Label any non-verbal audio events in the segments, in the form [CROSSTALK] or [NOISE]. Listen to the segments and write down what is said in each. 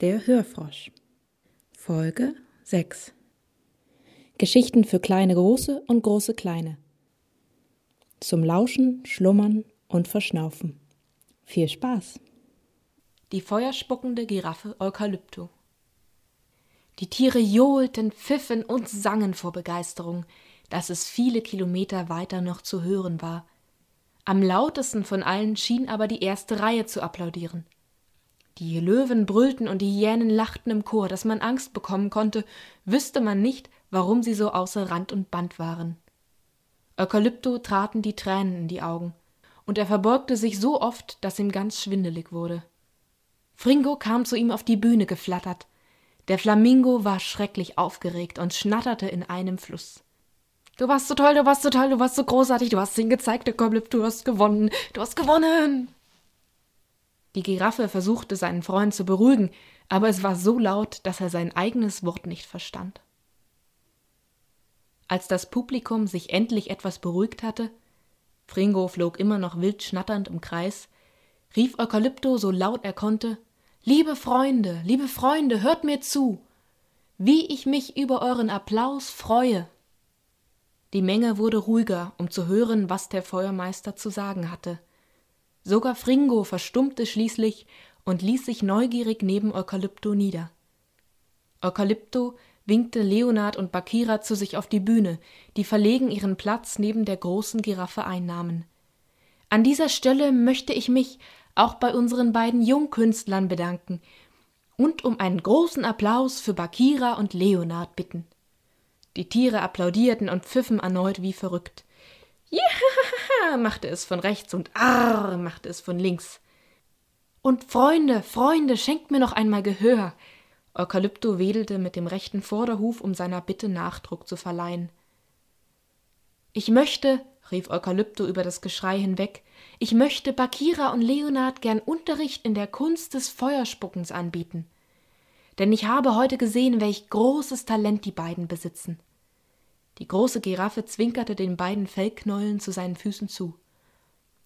Der Hörfrosch. Folge 6. Geschichten für kleine Große und große Kleine. Zum Lauschen, Schlummern und Verschnaufen. Viel Spaß! Die feuerspuckende Giraffe Eukalypto. Die Tiere johlten, pfiffen und sangen vor Begeisterung, dass es viele Kilometer weiter noch zu hören war. Am lautesten von allen schien aber die erste Reihe zu applaudieren. Die Löwen brüllten und die Hyänen lachten im Chor, dass man Angst bekommen konnte, wüsste man nicht, warum sie so außer Rand und Band waren. Eukalypto traten die Tränen in die Augen, und er verbeugte sich so oft, dass ihm ganz schwindelig wurde. Fringo kam zu ihm auf die Bühne geflattert. Der Flamingo war schrecklich aufgeregt und schnatterte in einem Fluss. Du warst so toll, du warst so toll, du warst so großartig, du hast ihn gezeigt, Eukalypto, du hast gewonnen, du hast gewonnen. Die Giraffe versuchte seinen Freund zu beruhigen, aber es war so laut, dass er sein eigenes Wort nicht verstand. Als das Publikum sich endlich etwas beruhigt hatte, Fringo flog immer noch wild schnatternd im Kreis, rief Eukalypto so laut er konnte Liebe Freunde, liebe Freunde, hört mir zu, wie ich mich über euren Applaus freue. Die Menge wurde ruhiger, um zu hören, was der Feuermeister zu sagen hatte. Sogar Fringo verstummte schließlich und ließ sich neugierig neben Eukalypto nieder. Eukalypto winkte Leonard und Bakira zu sich auf die Bühne, die verlegen ihren Platz neben der großen Giraffe einnahmen. An dieser Stelle möchte ich mich auch bei unseren beiden Jungkünstlern bedanken und um einen großen Applaus für Bakira und Leonard bitten. Die Tiere applaudierten und pfiffen erneut wie verrückt. [LAUGHS] Ja, machte es von rechts und Arr machte es von links. Und Freunde, Freunde, schenkt mir noch einmal Gehör. Eukalypto wedelte mit dem rechten Vorderhuf, um seiner Bitte Nachdruck zu verleihen. Ich möchte, rief Eukalypto über das Geschrei hinweg, ich möchte Bakira und Leonard gern Unterricht in der Kunst des Feuerspuckens anbieten. Denn ich habe heute gesehen, welch großes Talent die beiden besitzen. Die große Giraffe zwinkerte den beiden Fellknäulen zu seinen Füßen zu.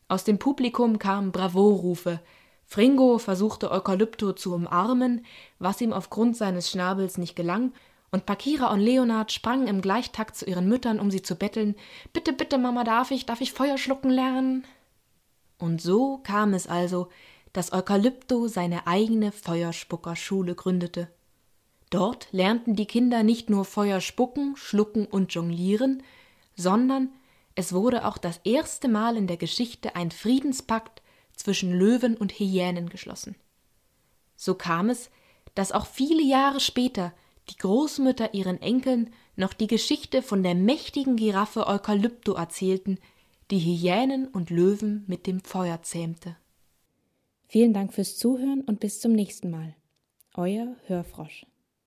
Aus dem Publikum kamen Bravo-Rufe. Fringo versuchte Eukalypto zu umarmen, was ihm aufgrund seines Schnabels nicht gelang, und Pakira und Leonard sprangen im Gleichtakt zu ihren Müttern, um sie zu betteln. Bitte, bitte, Mama, darf ich, darf ich Feuer schlucken lernen? Und so kam es also, dass Eukalypto seine eigene Feuerspuckerschule gründete. Dort lernten die Kinder nicht nur Feuer spucken, schlucken und jonglieren, sondern es wurde auch das erste Mal in der Geschichte ein Friedenspakt zwischen Löwen und Hyänen geschlossen. So kam es, dass auch viele Jahre später die Großmütter ihren Enkeln noch die Geschichte von der mächtigen Giraffe Eukalypto erzählten, die Hyänen und Löwen mit dem Feuer zähmte. Vielen Dank fürs Zuhören und bis zum nächsten Mal. Euer Hörfrosch.